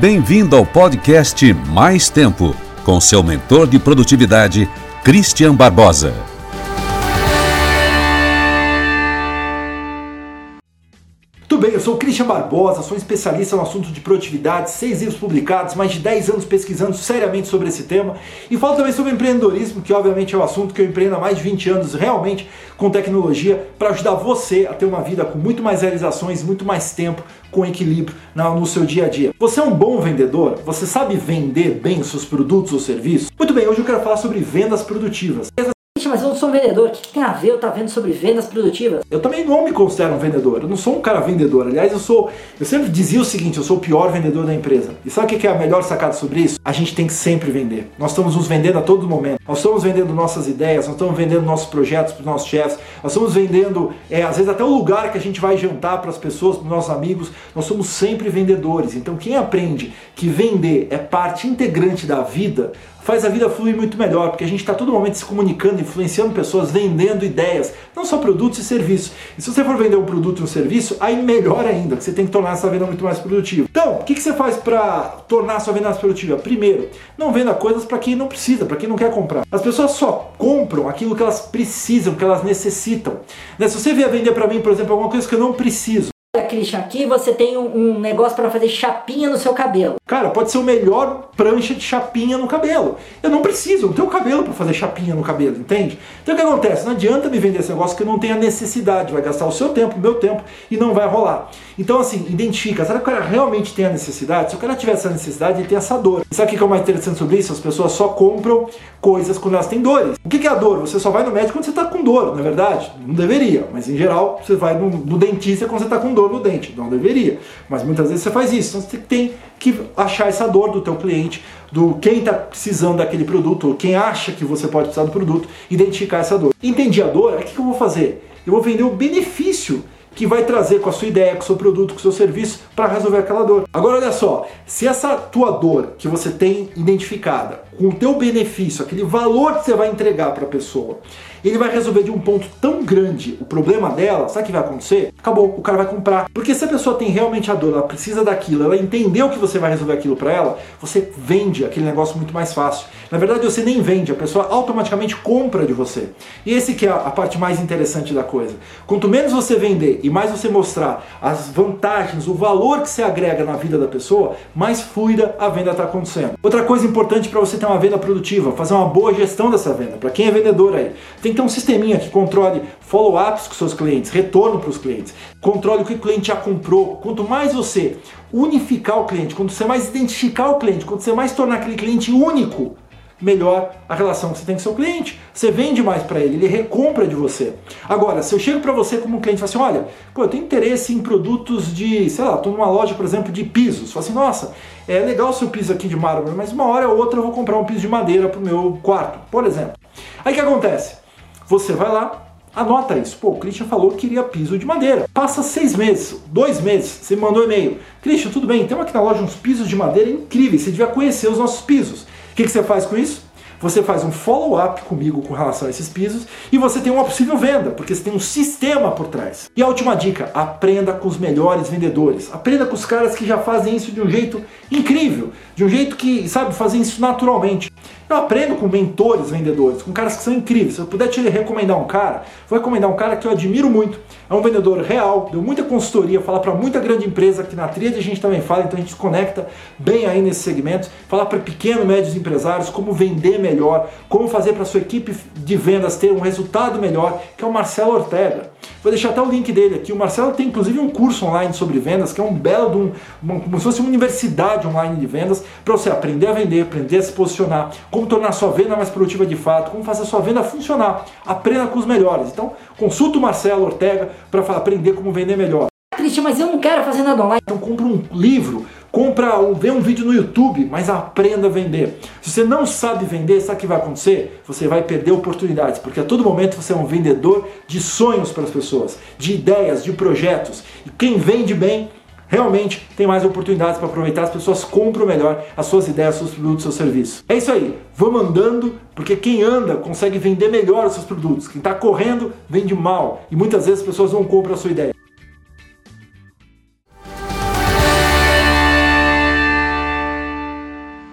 Bem-vindo ao podcast Mais Tempo, com seu mentor de produtividade, Christian Barbosa. Bem, eu sou o Christian Barbosa, sou especialista no assunto de produtividade, seis livros publicados, mais de 10 anos pesquisando seriamente sobre esse tema e falo também sobre empreendedorismo, que obviamente é o assunto que eu empreendo há mais de 20 anos realmente com tecnologia para ajudar você a ter uma vida com muito mais realizações, muito mais tempo, com equilíbrio no seu dia a dia. Você é um bom vendedor? Você sabe vender bem os seus produtos ou serviços? Muito bem, hoje eu quero falar sobre vendas produtivas mas eu não sou um vendedor. O que tem a ver eu estar tá vendo sobre vendas produtivas? Eu também não me considero um vendedor. Eu não sou um cara vendedor. Aliás, eu sou. Eu sempre dizia o seguinte: eu sou o pior vendedor da empresa. E sabe o que é a melhor sacada sobre isso? A gente tem que sempre vender. Nós estamos nos vendendo a todo momento. Nós estamos vendendo nossas ideias, nós estamos vendendo nossos projetos para os nossos chefes, nós estamos vendendo, é, às vezes, até o lugar que a gente vai jantar para as pessoas, para os nossos amigos. Nós somos sempre vendedores. Então, quem aprende que vender é parte integrante da vida, faz a vida fluir muito melhor, porque a gente está todo momento se comunicando, influenciando pessoas, vendendo ideias, não só produtos e serviços. E se você for vender um produto e um serviço, aí melhor ainda, você tem que tornar essa venda muito mais produtiva. Então, o que, que você faz para tornar a sua venda mais produtiva? Primeiro, não venda coisas para quem não precisa, para quem não quer comprar. As pessoas só compram aquilo que elas precisam, que elas necessitam. Né? Se você vier vender para mim, por exemplo, alguma coisa que eu não preciso, Christian, aqui você tem um, um negócio para fazer chapinha no seu cabelo. Cara, pode ser o melhor prancha de chapinha no cabelo. Eu não preciso, eu não tenho cabelo para fazer chapinha no cabelo, entende? Então o que acontece? Não adianta me vender esse negócio que eu não tenho a necessidade, vai gastar o seu tempo, o meu tempo e não vai rolar. Então assim, identifica, será que o cara realmente tem a necessidade? Se o cara tiver essa necessidade, ele tem essa dor. E sabe o que é o mais interessante sobre isso? As pessoas só compram coisas quando elas têm dores. O que é a dor? Você só vai no médico quando você está com dor, não é verdade? Não deveria, mas em geral você vai no, no dentista quando você está com dor no dente. Não deveria. Mas muitas vezes você faz isso. Então você tem que achar essa dor do teu cliente, do quem está precisando daquele produto, ou quem acha que você pode precisar do produto, identificar essa dor. Entendi a dor, o que eu vou fazer? Eu vou vender o benefício que vai trazer com a sua ideia, com o seu produto, com o seu serviço para resolver aquela dor. Agora olha só, se essa tua dor que você tem identificada, com o teu benefício, aquele valor que você vai entregar para a pessoa, ele vai resolver de um ponto tão grande o problema dela, sabe o que vai acontecer? Acabou, o cara vai comprar. Porque se a pessoa tem realmente a dor, ela precisa daquilo, ela entendeu que você vai resolver aquilo para ela, você vende aquele negócio muito mais fácil. Na verdade, você nem vende, a pessoa automaticamente compra de você. E esse que é a parte mais interessante da coisa. Quanto menos você vender e mais você mostrar as vantagens, o valor que você agrega na vida da pessoa, mais fluida a venda está acontecendo. Outra coisa importante para você ter uma venda produtiva, fazer uma boa gestão dessa venda. Para quem é vendedor aí, tem que ter um sisteminha que controle follow-ups com seus clientes, retorno para os clientes, controle o que o cliente já comprou. Quanto mais você unificar o cliente, quanto você mais identificar o cliente, quanto você mais tornar aquele cliente único, melhor a relação que você tem com seu cliente. Você vende mais para ele, ele recompra de você. Agora, se eu chego para você como um cliente e falo assim, olha, pô, eu tenho interesse em produtos de, sei lá, estou numa loja, por exemplo, de pisos. Falo assim, nossa, é legal o seu piso aqui de mármore, mas uma hora ou outra eu vou comprar um piso de madeira para o meu quarto, por exemplo. Aí o que acontece? Você vai lá, Anota isso. Pô, o Christian falou que queria piso de madeira. Passa seis meses, dois meses, você me mandou um e-mail. Christian, tudo bem, temos aqui na loja uns pisos de madeira incríveis, você devia conhecer os nossos pisos. O que, que você faz com isso? Você faz um follow-up comigo com relação a esses pisos e você tem uma possível venda, porque você tem um sistema por trás. E a última dica: aprenda com os melhores vendedores. Aprenda com os caras que já fazem isso de um jeito incrível, de um jeito que, sabe, fazem isso naturalmente. Eu aprendo com mentores vendedores, com caras que são incríveis. Se eu puder te recomendar um cara, vou recomendar um cara que eu admiro muito. É um vendedor real, deu muita consultoria, fala para muita grande empresa, que na tríade a gente também fala, então a gente se conecta bem aí nesse segmento. Falar para pequenos, médios empresários como vender melhor, como fazer para sua equipe de vendas ter um resultado melhor, que é o Marcelo Ortega. Vou deixar até o link dele aqui. O Marcelo tem inclusive um curso online sobre vendas, que é um belo, de um, uma, como se fosse uma universidade online de vendas, para você aprender a vender, aprender a se posicionar, como tornar sua venda mais produtiva de fato, como fazer a sua venda funcionar. Aprenda com os melhores. Então, consulta o Marcelo Ortega para aprender como vender melhor. Cristian, mas eu não quero fazer nada online. Então, compra um livro compra um, vê um vídeo no YouTube, mas aprenda a vender. Se você não sabe vender, sabe o que vai acontecer? Você vai perder oportunidades, porque a todo momento você é um vendedor de sonhos para as pessoas, de ideias, de projetos. E quem vende bem realmente tem mais oportunidades para aproveitar, as pessoas compram melhor as suas ideias, seus produtos, seus serviços. É isso aí, vamos andando, porque quem anda consegue vender melhor os seus produtos. Quem está correndo vende mal e muitas vezes as pessoas não compram a sua ideia.